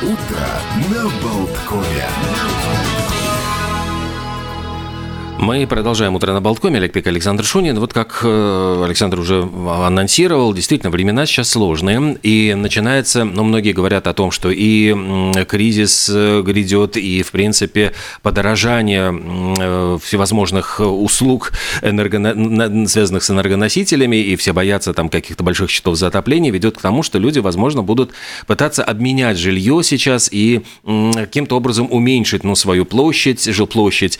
Утро на Болткове. Мы продолжаем «Утро на Болткоме». Олег Пек, Александр Шунин. Вот как э, Александр уже анонсировал, действительно, времена сейчас сложные. И начинается, ну, многие говорят о том, что и кризис э, грядет, и, в принципе, подорожание э, всевозможных услуг, энерго... связанных с энергоносителями, и все боятся там каких-то больших счетов за отопление, ведет к тому, что люди, возможно, будут пытаться обменять жилье сейчас и каким-то образом уменьшить, ну, свою площадь, жилплощадь,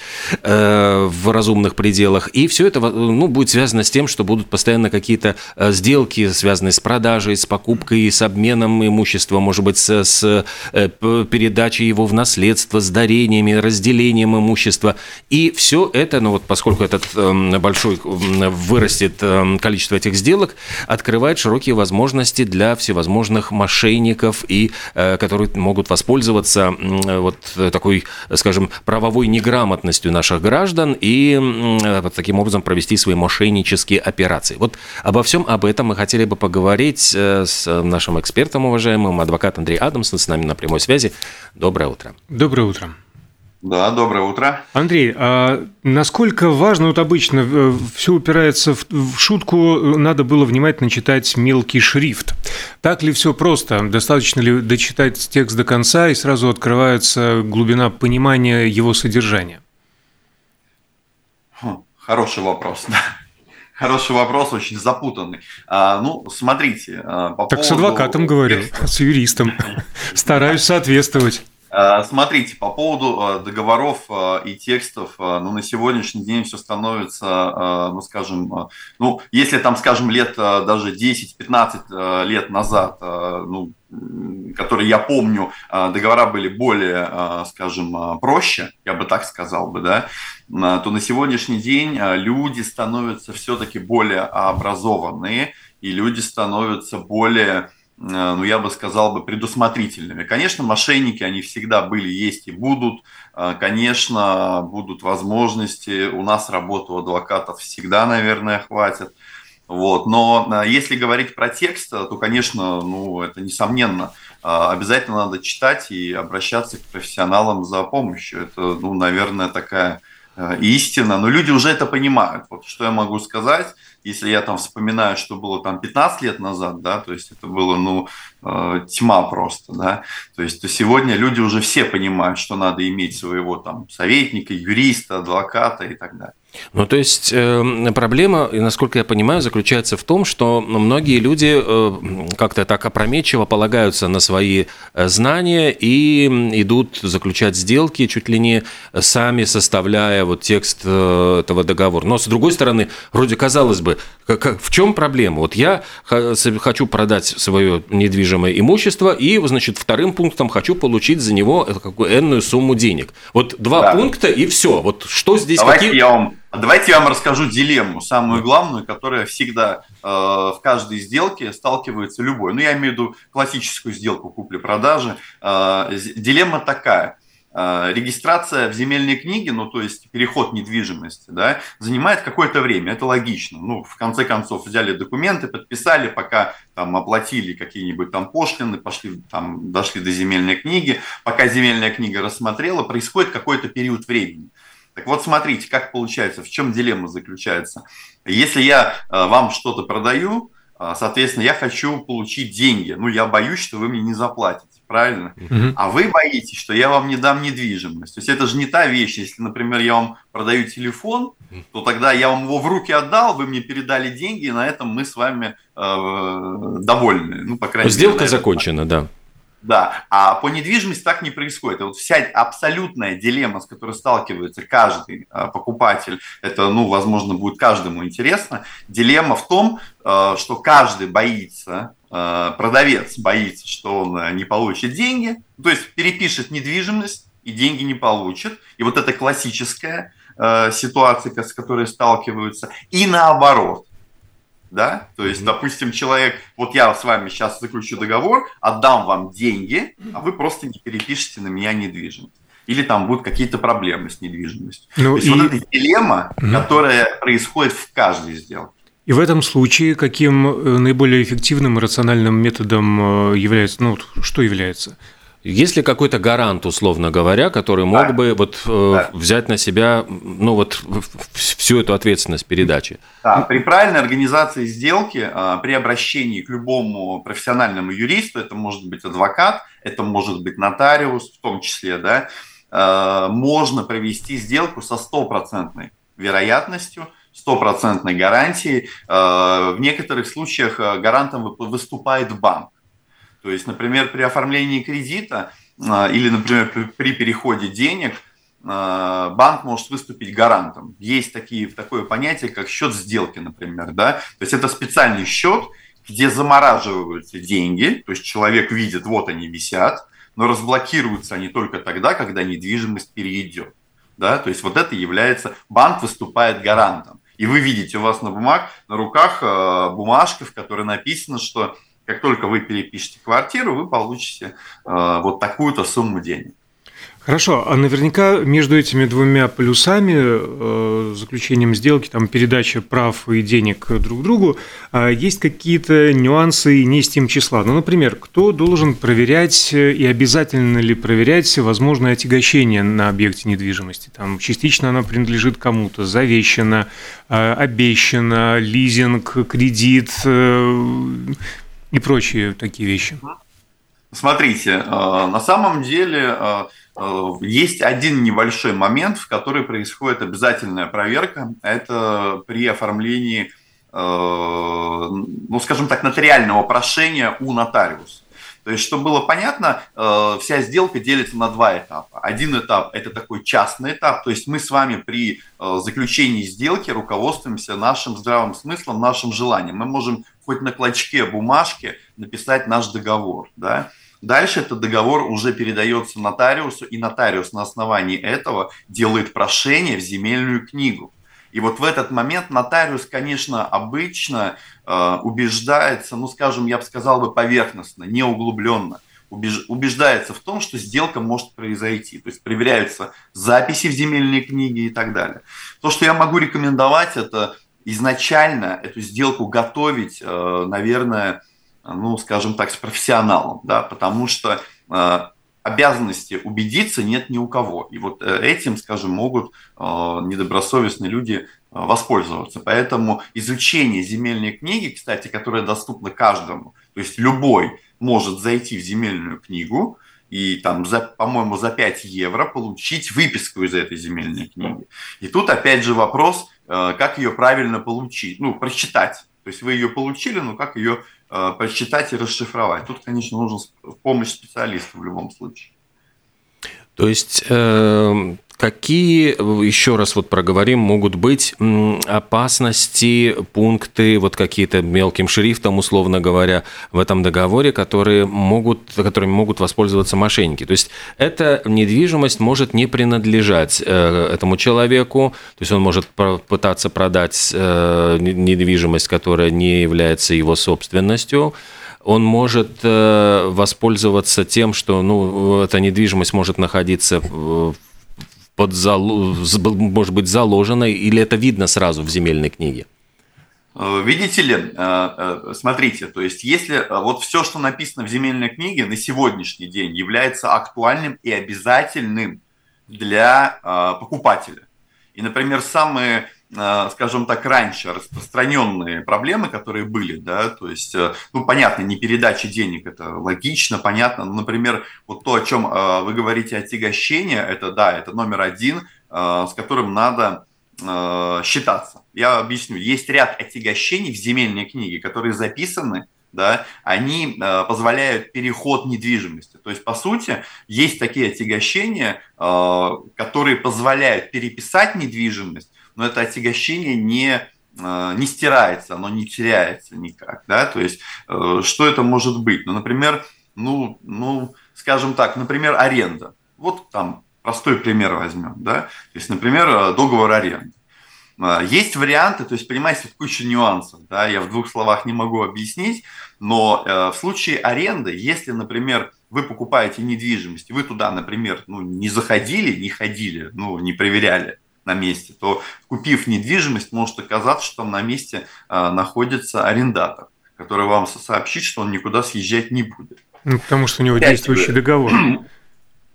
в разумных пределах. И все это ну, будет связано с тем, что будут постоянно какие-то э, сделки, связанные с продажей, с покупкой, с обменом имущества, может быть, с, с э, передачей его в наследство, с дарениями, разделением имущества. И все это, ну вот поскольку этот эм, большой вырастет эм, количество этих сделок, открывает широкие возможности для всевозможных мошенников, и, э, которые могут воспользоваться вот такой, скажем, правовой неграмотностью наших граждан и вот таким образом провести свои мошеннические операции. Вот обо всем об этом мы хотели бы поговорить э, с нашим экспертом, уважаемым, адвокат Андрей Адамсон, с нами на прямой связи. Доброе утро. Доброе утро. Да, доброе утро. Андрей, а насколько важно, вот обычно э, все упирается в, в шутку, надо было внимательно читать мелкий шрифт. Так ли все просто? Достаточно ли дочитать текст до конца и сразу открывается глубина понимания его содержания? Хороший вопрос, да. Хороший вопрос, очень запутанный. А, ну, смотрите. А, по так поводу... с адвокатом говорю, с юристом. Стараюсь соответствовать. А, смотрите, по поводу а, договоров а, и текстов, ну, на сегодняшний день все становится, ну, скажем, ну, если там, скажем, лет даже 10-15 лет назад, ну, которые я помню, договора были более, скажем, проще, я бы так сказал бы, да, то на сегодняшний день люди становятся все-таки более образованные, и люди становятся более Э, ну, я бы сказал бы, предусмотрительными. Конечно, мошенники, они всегда были, есть и будут. Э, конечно, будут возможности. У нас работы у адвокатов всегда, наверное, хватит. Вот. Но э, если говорить про текст, то, конечно, ну, это несомненно. Обязательно надо читать и обращаться к профессионалам за помощью. Это, ну, наверное, такая истина. Но люди уже это понимают. Вот что я могу сказать – если я там вспоминаю, что было там 15 лет назад, да, то есть это было, ну, э, тьма просто, да, то есть то сегодня люди уже все понимают, что надо иметь своего там советника, юриста, адвоката и так далее. Ну, то есть э, проблема, насколько я понимаю, заключается в том, что многие люди э, как-то так опрометчиво полагаются на свои э, знания и идут заключать сделки, чуть ли не сами составляя вот текст э, этого договора. Но с другой стороны, вроде казалось бы, как, в чем проблема? Вот я хочу продать свое недвижимое имущество и, значит, вторым пунктом хочу получить за него какую энную сумму денег. Вот два да. пункта и все. Вот что здесь? Давайте какие... вам Давайте я вам расскажу дилемму, самую главную, которая всегда э, в каждой сделке сталкивается любой. Ну, я имею в виду классическую сделку купли-продажи. Э, дилемма такая. Э, регистрация в земельной книге, ну, то есть переход недвижимости, да, занимает какое-то время. Это логично. Ну, в конце концов, взяли документы, подписали, пока там оплатили какие-нибудь там пошлины, пошли там, дошли до земельной книги. Пока земельная книга рассмотрела, происходит какой-то период времени. Так вот, смотрите, как получается, в чем дилемма заключается. Если я э, вам что-то продаю, э, соответственно, я хочу получить деньги. Ну, я боюсь, что вы мне не заплатите, правильно? Угу. А вы боитесь, что я вам не дам недвижимость. То есть это же не та вещь. Если, например, я вам продаю телефон, то тогда я вам его в руки отдал, вы мне передали деньги, и на этом мы с вами э, довольны. Ну, по крайней Сделка мере, закончена, да. Да, а по недвижимости так не происходит. Вот вся абсолютная дилемма, с которой сталкивается каждый а, покупатель, это, ну, возможно, будет каждому интересно. Дилемма в том, а, что каждый боится, а, продавец боится, что он не получит деньги, то есть перепишет недвижимость и деньги не получит. И вот это классическая ситуация, с которой сталкиваются. И наоборот да, то есть, допустим, человек, вот я с вами сейчас заключу договор, отдам вам деньги, а вы просто не перепишете на меня недвижимость. Или там будут какие-то проблемы с недвижимостью. Ну, то есть, и... вот эта дилемма, угу. которая происходит в каждой сделке. И в этом случае каким э, наиболее эффективным и рациональным методом э, является, ну, что является? Есть ли какой-то гарант, условно говоря, который мог да. бы вот э, да. взять на себя, ну вот всю эту ответственность передачи? Да, при правильной организации сделки, э, при обращении к любому профессиональному юристу, это может быть адвокат, это может быть нотариус, в том числе, да, э, можно провести сделку со стопроцентной вероятностью, стопроцентной гарантией. Э, в некоторых случаях гарантом выступает банк. То есть, например, при оформлении кредита а, или, например, при переходе денег а, банк может выступить гарантом. Есть такие, такое понятие, как счет сделки, например. Да? То есть это специальный счет, где замораживаются деньги, то есть человек видит, вот они висят, но разблокируются они только тогда, когда недвижимость перейдет. Да? То есть вот это является, банк выступает гарантом. И вы видите, у вас на бумаг, на руках а, бумажка, в которой написано, что как только вы перепишете квартиру, вы получите э, вот такую-то сумму денег. Хорошо, а наверняка между этими двумя плюсами, э, заключением сделки, там, передача прав и денег друг другу, э, есть какие-то нюансы не с тем числа. Ну, например, кто должен проверять и обязательно ли проверять возможное отягощение на объекте недвижимости? Там частично она принадлежит кому-то, завещана, э, обещана, лизинг, кредит, и прочие такие вещи? Смотрите, э, на самом деле э, э, есть один небольшой момент, в который происходит обязательная проверка. Это при оформлении, ну, скажем так, нотариального прошения у нотариуса. То есть, чтобы было понятно, вся сделка делится на два этапа. Один этап – это такой частный этап, то есть мы с вами при заключении сделки руководствуемся нашим здравым смыслом, нашим желанием. Мы можем хоть на клочке бумажки написать наш договор. Да? Дальше этот договор уже передается нотариусу, и нотариус на основании этого делает прошение в земельную книгу. И вот в этот момент нотариус, конечно, обычно э, убеждается, ну, скажем, я бы сказал бы поверхностно, не углубленно, убеж, убеждается в том, что сделка может произойти. То есть проверяются записи в земельной книге и так далее. То, что я могу рекомендовать, это изначально эту сделку готовить, э, наверное, ну, скажем так, с профессионалом, да, потому что э, обязанности убедиться нет ни у кого. И вот э, этим, скажем, могут недобросовестные люди воспользоваться. Поэтому изучение земельной книги, кстати, которая доступна каждому, то есть любой может зайти в земельную книгу, и там, за, по-моему, за 5 евро получить выписку из этой земельной книги. И тут опять же вопрос, Э, как ее правильно получить, ну, прочитать. То есть вы ее получили, но как ее э, прочитать и расшифровать. Тут, конечно, нужна помощь специалиста в любом случае. То есть э, Какие, еще раз вот проговорим, могут быть опасности, пункты, вот какие-то мелким шрифтом, условно говоря, в этом договоре, которые могут, которыми могут воспользоваться мошенники? То есть эта недвижимость может не принадлежать э, этому человеку, то есть он может пытаться продать э, недвижимость, которая не является его собственностью, он может э, воспользоваться тем, что ну, эта недвижимость может находиться в под может быть, заложено, или это видно сразу в земельной книге? Э, видите ли, э, э, смотрите, то есть если вот все, что написано в земельной книге на сегодняшний день является актуальным и обязательным для покупателя. И, например, самые скажем так, раньше распространенные проблемы, которые были, да, то есть, э, ну, понятно, не передача денег, это логично, понятно, но, например, вот то, о чем э, вы говорите, отягощение, это, да, это номер один, с которым надо считаться. Я объясню, есть ряд отягощений в земельной книге, которые записаны, да, они позволяют переход недвижимости. То есть, по сути, есть такие отягощения, которые позволяют переписать недвижимость, но это отягощение не э, не стирается, оно не теряется никак, да, то есть э, что это может быть? Ну, например, ну, ну, скажем так, например, аренда. Вот там простой пример возьмем, да, то есть, например, э, договор аренды. Есть варианты, то есть, понимаете, куча нюансов, да, я в двух словах не могу объяснить, но в случае аренды, если, например, вы покупаете недвижимость, вы туда, например, ну, не заходили, не ходили, ну, не проверяли, на месте, то купив недвижимость, может оказаться, что там на месте а, находится арендатор, который вам сообщит, что он никуда съезжать не будет. Ну, потому что у него действующий договор.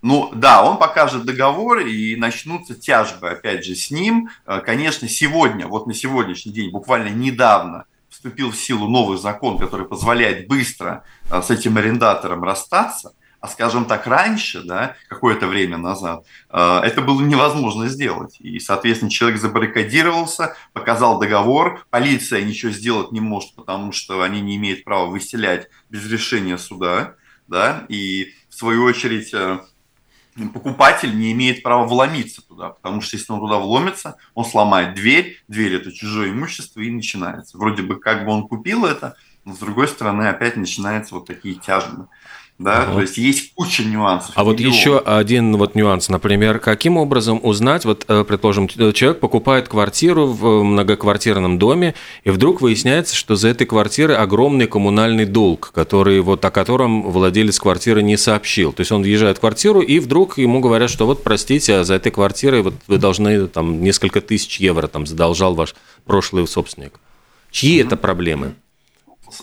Ну да, он покажет договор и начнутся тяжбы, опять же, с ним. Э, конечно, сегодня, вот на сегодняшний день, буквально недавно вступил в силу новый закон, который позволяет быстро э, с этим арендатором расстаться. А скажем так, раньше, да, какое-то время назад, э, это было невозможно сделать. И, соответственно, человек забаррикадировался, показал договор, полиция ничего сделать не может, потому что они не имеют права выселять без решения суда, да, и в свою очередь покупатель не имеет права вломиться туда, потому что если он туда вломится, он сломает дверь, дверь это чужое имущество и начинается. Вроде бы как бы он купил это, но с другой стороны опять начинаются вот такие тяжбы. Да, ага. то есть есть куча нюансов. А вот еще один вот нюанс, например, каким образом узнать, вот, э, предположим, человек покупает квартиру в многоквартирном доме, и вдруг выясняется, что за этой квартирой огромный коммунальный долг, который вот о котором владелец квартиры не сообщил. То есть он въезжает в квартиру, и вдруг ему говорят, что вот, простите, а за этой квартирой вот вы должны там несколько тысяч евро там задолжал ваш прошлый собственник. Чьи mm-hmm. это проблемы?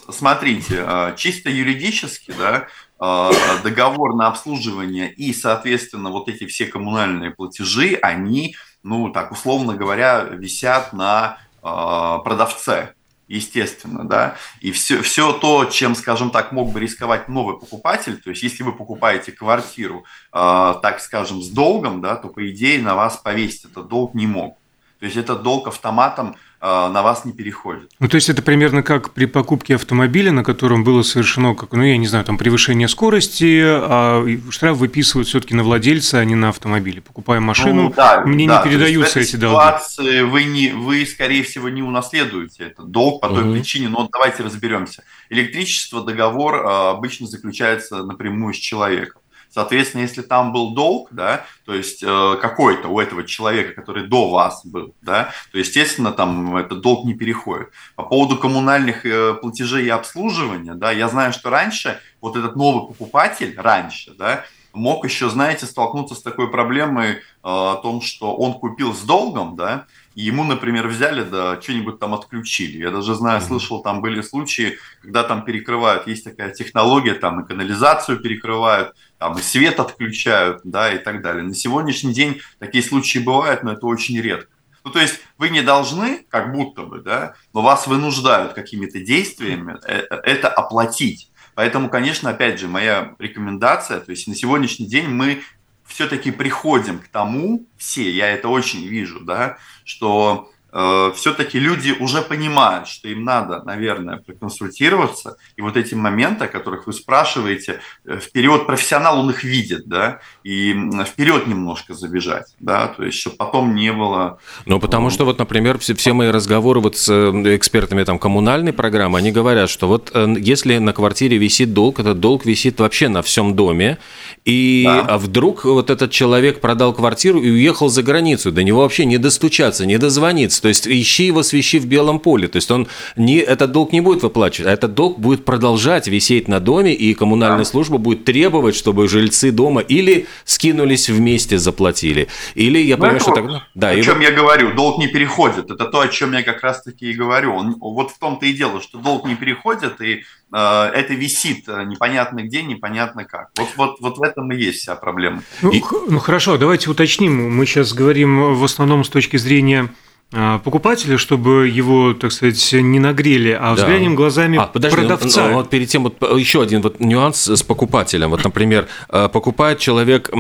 Смотрите, а, чисто юридически, да, договор на обслуживание и, соответственно, вот эти все коммунальные платежи, они, ну, так условно говоря, висят на а, продавце, естественно, да, и все, все то, чем, скажем так, мог бы рисковать новый покупатель, то есть если вы покупаете квартиру, э, так скажем, с долгом, да, то, по идее, на вас повесить этот долг не мог. То есть этот долг автоматом на вас не переходит. Ну, то есть это примерно как при покупке автомобиля, на котором было совершено, как, ну, я не знаю, там превышение скорости, а штраф выписывают все-таки на владельца, а не на автомобиле. Покупая машину, ну, да, мне да, не передаются эти долги. ситуации вы, не, вы, скорее всего, не унаследуете этот долг по той угу. причине, но давайте разберемся. Электричество, договор а, обычно заключается напрямую с человеком. Соответственно, если там был долг, да, то есть э, какой-то у этого человека, который до вас был, да, то, естественно, там этот долг не переходит. По поводу коммунальных э, платежей и обслуживания, да, я знаю, что раньше вот этот новый покупатель, раньше, да, мог еще, знаете, столкнуться с такой проблемой э, о том, что он купил с долгом, да, и ему, например, взяли, да, что-нибудь там отключили. Я даже знаю, слышал, там были случаи, когда там перекрывают, есть такая технология, там и канализацию перекрывают, там и свет отключают, да, и так далее. На сегодняшний день такие случаи бывают, но это очень редко. Ну, то есть вы не должны, как будто бы, да, но вас вынуждают какими-то действиями э, э, это оплатить. Поэтому, конечно, опять же, моя рекомендация, то есть на сегодняшний день мы все-таки приходим к тому, все, я это очень вижу, да, что все-таки люди уже понимают, что им надо, наверное, проконсультироваться, и вот эти моменты, о которых вы спрашиваете, э, вперед профессионал, он их видит, да, и вперед немножко забежать, да, то есть, чтобы потом не было... Ну, потому э, что вот, например, все, все мои разговоры вот с экспертами там коммунальной программы, они говорят, что вот если на квартире висит долг, этот долг висит вообще на всем доме, и да. А вдруг вот этот человек продал квартиру и уехал за границу, до него вообще не достучаться, не дозвониться, то есть ищи его свищи в белом поле. То есть он не, этот долг не будет выплачивать, а этот долг будет продолжать висеть на доме, и коммунальная да. служба будет требовать, чтобы жильцы дома или скинулись вместе, заплатили, или я ну, понимаю, что тогда... Да, о и чем вот... я говорю, долг не переходит. Это то, о чем я как раз-таки и говорю. Он, вот в том-то и дело, что долг не переходит, и э, это висит э, непонятно где, непонятно как. Вот, вот, вот в этом и есть вся проблема. Ну, и... ну хорошо, давайте уточним. Мы сейчас говорим в основном с точки зрения покупателя, чтобы его, так сказать, не нагрели, а да. взглянем глазами а, подожди, продавца. Ну, вот перед тем вот еще один вот нюанс с покупателем. Вот, например, э, покупает человек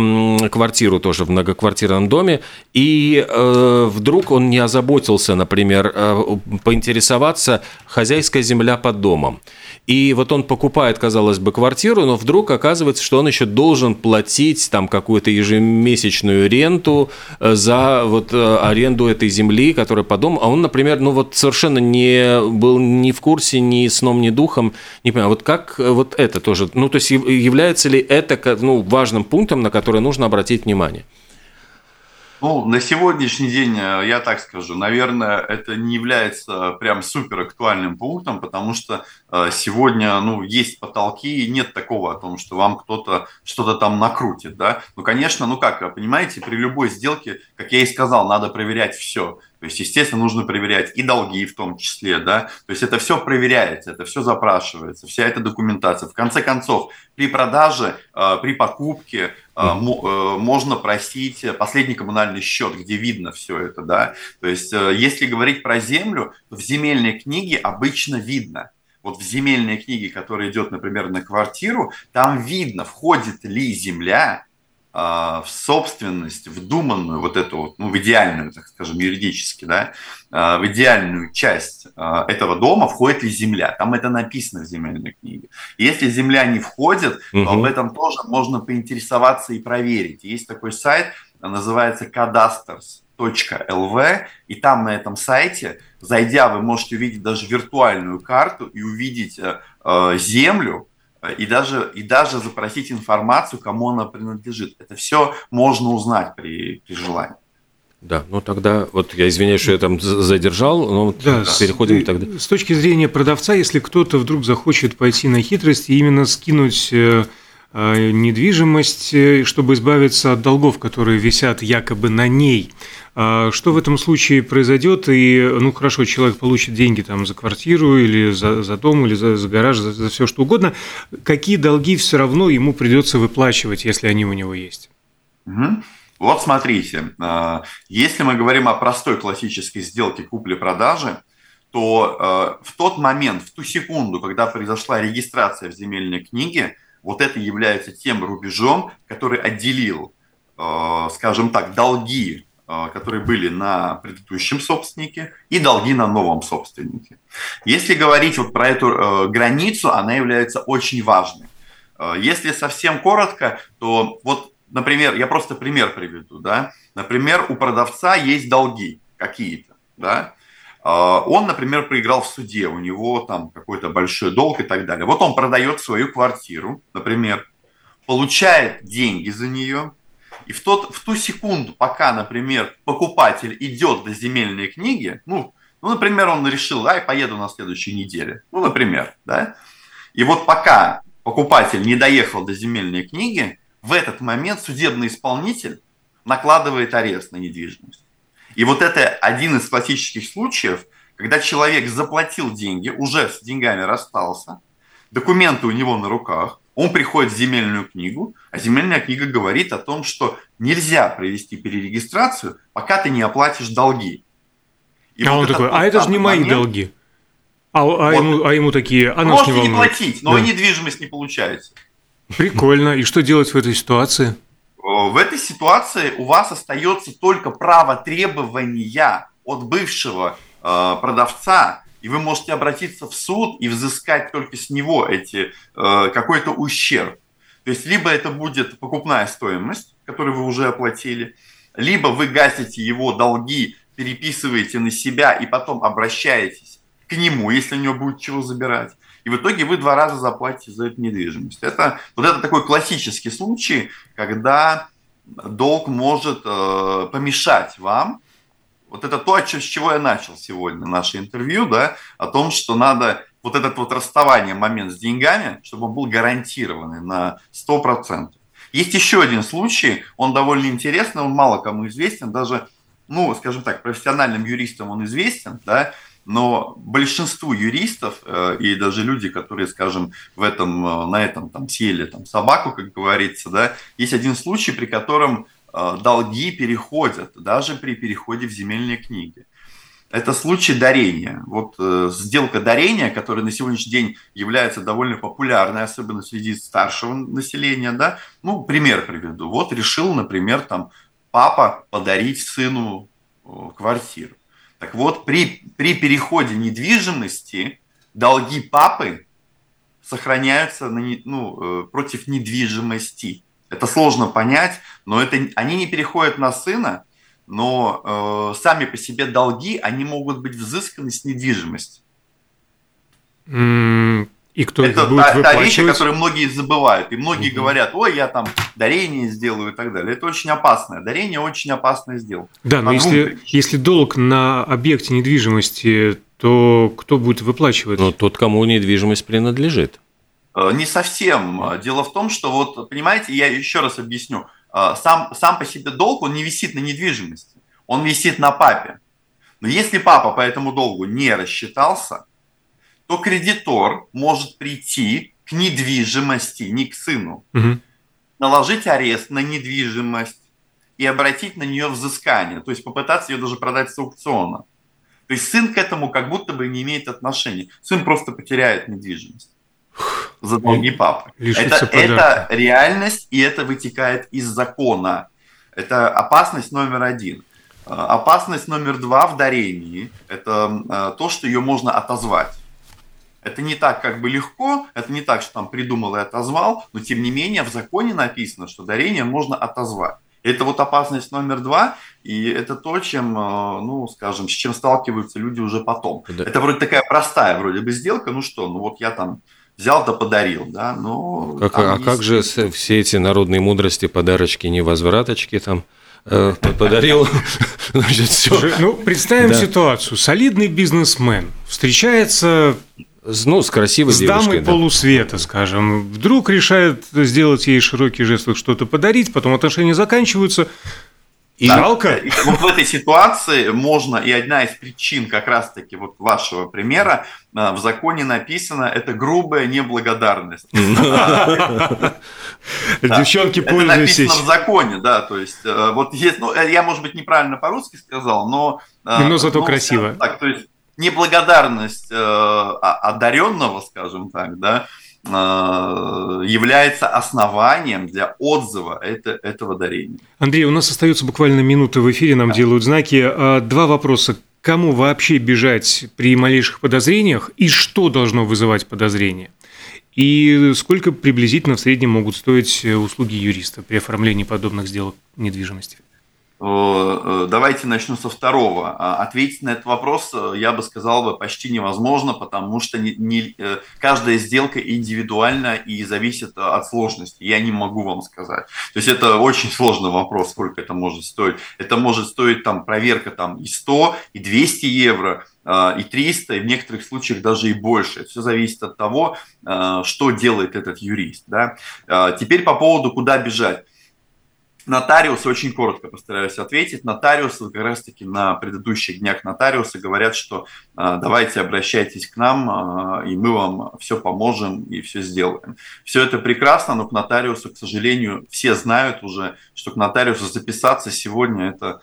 квартиру тоже в многоквартирном доме, и э, вдруг он не озаботился, например, э, поинтересоваться хозяйская земля под домом. И вот он покупает, казалось бы, квартиру, но вдруг оказывается, что он еще должен платить там какую-то ежемесячную ренту э, за вот э, аренду этой земли, которая по дому. А он, например, ну вот совершенно не был ни в курсе, ни сном, ни духом. Не понимаю, вот как э, вот это тоже, ну то есть является ли это ну, важным пунктом, на который нужно обратить внимание? Ну, на сегодняшний день, э, я так скажу, наверное, это не является прям супер актуальным пунктом, потому что э, сегодня, ну, есть потолки, и нет такого о том, что вам кто-то что-то там накрутит, да. Ну, конечно, ну как, понимаете, при любой сделке, как я и сказал, надо проверять все. То есть, естественно, нужно проверять и долги в том числе, да, то есть это все проверяется, это все запрашивается, вся эта документация. В конце концов, при продаже, э, при покупке э, можно просить последний коммунальный счет, где видно все это, да. То есть, если говорить про землю, то в земельной книге обычно видно. Вот в земельной книге, которая идет, например, на квартиру, там видно, входит ли земля в собственность, вдуманную вот эту вот, ну, в идеальную, так скажем, юридически, да, а, в идеальную часть а, этого дома входит ли земля. Там это написано в земельной книге. Если земля не входит, угу. то об этом тоже можно поинтересоваться и проверить. Есть такой сайт, называется cadasters.lv, и там на этом сайте, зайдя, вы можете увидеть даже виртуальную карту и увидеть э, э, землю, и даже, и даже запросить информацию, кому она принадлежит. Это все можно узнать при, при желании. Да, ну тогда, вот я извиняюсь, что я там задержал, но да, переходим с, тогда. С точки зрения продавца, если кто-то вдруг захочет пойти на хитрость и именно скинуть э, э, недвижимость, э, чтобы избавиться от долгов, которые висят якобы на ней, а что в этом случае произойдет? И, ну, хорошо, человек получит деньги там за квартиру или за, за дом, или за, за гараж, за, за все что угодно. Какие долги все равно ему придется выплачивать, если они у него есть? Угу. Вот смотрите, а, если мы говорим о простой классической сделке купли-продажи, то а, в тот момент, в ту секунду, когда произошла регистрация в земельной книге, вот это является тем рубежом, который отделил, скажем так, долги а, которые были на предыдущем собственнике, и долги на новом собственнике. Если говорить вот про эту э, границу, она является очень важной. Э, если совсем коротко, то вот, например, я просто пример приведу, да. Например, у продавца есть долги какие-то, да. Э, он, например, проиграл в суде, у него там какой-то большой долг и так далее. Вот он продает свою квартиру, например, получает деньги за нее, и в, тот, в ту секунду, пока, например, покупатель идет до земельной книги, ну, ну, например, он решил, ай, поеду на следующей неделе, ну, например, да, и вот пока покупатель не доехал до земельной книги, в этот момент судебный исполнитель накладывает арест на недвижимость. И вот это один из классических случаев, когда человек заплатил деньги, уже с деньгами расстался, документы у него на руках, он приходит в земельную книгу, а земельная книга говорит о том, что нельзя провести перерегистрацию, пока ты не оплатишь долги. И а вот он такой, а это же не мои момент, долги. А, а, вот, ему, а ему такие, а Можете не, не платить, но да. вы недвижимость не получаете. Прикольно. И что делать в этой ситуации? В этой ситуации у вас остается только право требования от бывшего э, продавца и вы можете обратиться в суд и взыскать только с него эти, э, какой-то ущерб. То есть либо это будет покупная стоимость, которую вы уже оплатили, либо вы гасите его долги, переписываете на себя и потом обращаетесь к нему, если у него будет чего забирать. И в итоге вы два раза заплатите за эту недвижимость. Это, вот это такой классический случай, когда долг может э, помешать вам вот это то, с чего я начал сегодня наше интервью, да, о том, что надо вот этот вот расставание, момент с деньгами, чтобы он был гарантированный на 100%. Есть еще один случай, он довольно интересный, он мало кому известен, даже, ну, скажем так, профессиональным юристам он известен, да, но большинству юристов э, и даже люди, которые, скажем, в этом, э, на этом там съели там, собаку, как говорится, да, есть один случай, при котором долги переходят даже при переходе в земельные книги. Это случай дарения. Вот э, сделка дарения, которая на сегодняшний день является довольно популярной, особенно среди старшего населения, да. Ну, пример приведу. Вот решил, например, там папа подарить сыну э, квартиру. Так вот, при, при переходе недвижимости долги папы сохраняются на, ну, против недвижимости. Это сложно понять, но это, они не переходят на сына, но э, сами по себе долги, они могут быть взысканы с недвижимости. И кто это будет та, та вещь, которую многие забывают. И многие угу. говорят, ой, я там дарение сделаю и так далее. Это очень опасное. Дарение очень опасная сделка. Да, но если, если долг на объекте недвижимости, то кто будет выплачивать? Ну, тот, кому недвижимость принадлежит. Э, не совсем. Дело в том, что вот, понимаете, я еще раз объясню. Э, сам, сам по себе долг, он не висит на недвижимости, он висит на папе. Но если папа по этому долгу не рассчитался, то кредитор может прийти к недвижимости, не к сыну, угу. наложить арест на недвижимость и обратить на нее взыскание, то есть попытаться ее даже продать с аукциона. То есть сын к этому как будто бы не имеет отношения. Сын просто потеряет недвижимость за долги папы. Это, это реальность, и это вытекает из закона. Это опасность номер один. А, опасность номер два в дарении – это а, то, что ее можно отозвать. Это не так как бы легко, это не так, что там придумал и отозвал, но тем не менее в законе написано, что дарение можно отозвать. Это вот опасность номер два, и это то, чем, а, ну, скажем, с чем сталкиваются люди уже потом. Да. Это вроде такая простая вроде бы сделка, ну что, ну вот я там взял да подарил, да, но... Как, а есть... как же все эти народные мудрости, подарочки, невозвраточки там? Э, подарил, значит, все. Ну, представим ситуацию. Солидный бизнесмен встречается ну, с красивой с дамой да. полусвета, скажем. Вдруг решает сделать ей широкий жест, что-то подарить, потом отношения заканчиваются, и да. жалко. Вот в этой ситуации можно, и одна из причин как раз-таки вот вашего примера, э, в законе написано, это грубая неблагодарность. Девчонки, пользуйтесь. Это написано в законе, да, то есть э, вот есть, ну, э, я, может быть, неправильно по-русски сказал, но... Но зато ну, красиво. Так, то есть неблагодарность одаренного, скажем так, да, является основанием для отзыва это, этого дарения. Андрей, у нас остается буквально минуты в эфире, нам да. делают знаки. А, два вопроса. Кому вообще бежать при малейших подозрениях и что должно вызывать подозрения? И сколько приблизительно в среднем могут стоить услуги юриста при оформлении подобных сделок недвижимости? Э, э, давайте начну со второго. А, ответить на этот вопрос, э, я бы сказал, бы почти невозможно, потому что не, не, каждая сделка индивидуальна и зависит от сложности. Я не могу вам сказать. То есть это очень сложный вопрос, сколько это может стоить. Это может стоить там проверка там и 100, и 200 евро, и 300, и в некоторых случаях даже и больше. Все зависит от того, что делает этот юрист. Да? Теперь по поводу, куда бежать. Нотариусы, очень коротко постараюсь ответить, нотариусы как раз-таки на предыдущих днях нотариусы говорят, что э, давайте обращайтесь к нам, э, и мы вам все поможем и все сделаем. Все это прекрасно, но к нотариусу, к сожалению, все знают уже, что к нотариусу записаться сегодня это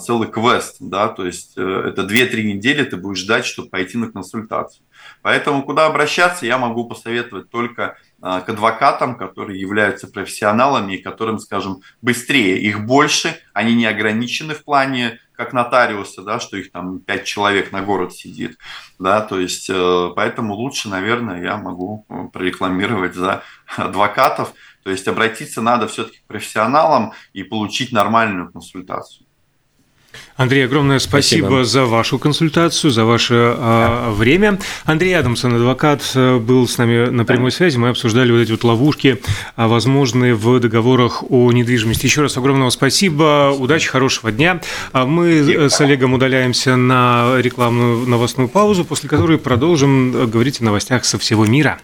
целый квест, да, то есть э, это 2-3 недели ты будешь ждать, чтобы пойти на консультацию. Поэтому куда обращаться, я могу посоветовать только а, к адвокатам, которые являются профессионалами и которым, скажем, быстрее, их больше, они не ограничены в плане как нотариусы, да, что их там пять человек на город сидит, да, то есть э, поэтому лучше, наверное, я могу э, прорекламировать за адвокатов, то есть обратиться надо все-таки к профессионалам и получить нормальную консультацию. Андрей, огромное спасибо, спасибо. за вашу консультацию, за ваше э, время. Андрей Адамсон, адвокат, э, был с нами на прямой связи. Мы обсуждали вот эти вот ловушки, а, возможные в договорах о недвижимости. Еще раз огромного спасибо, удачи, хорошего дня. А мы э, с Олегом удаляемся на рекламную новостную паузу, после которой продолжим говорить о новостях со всего мира.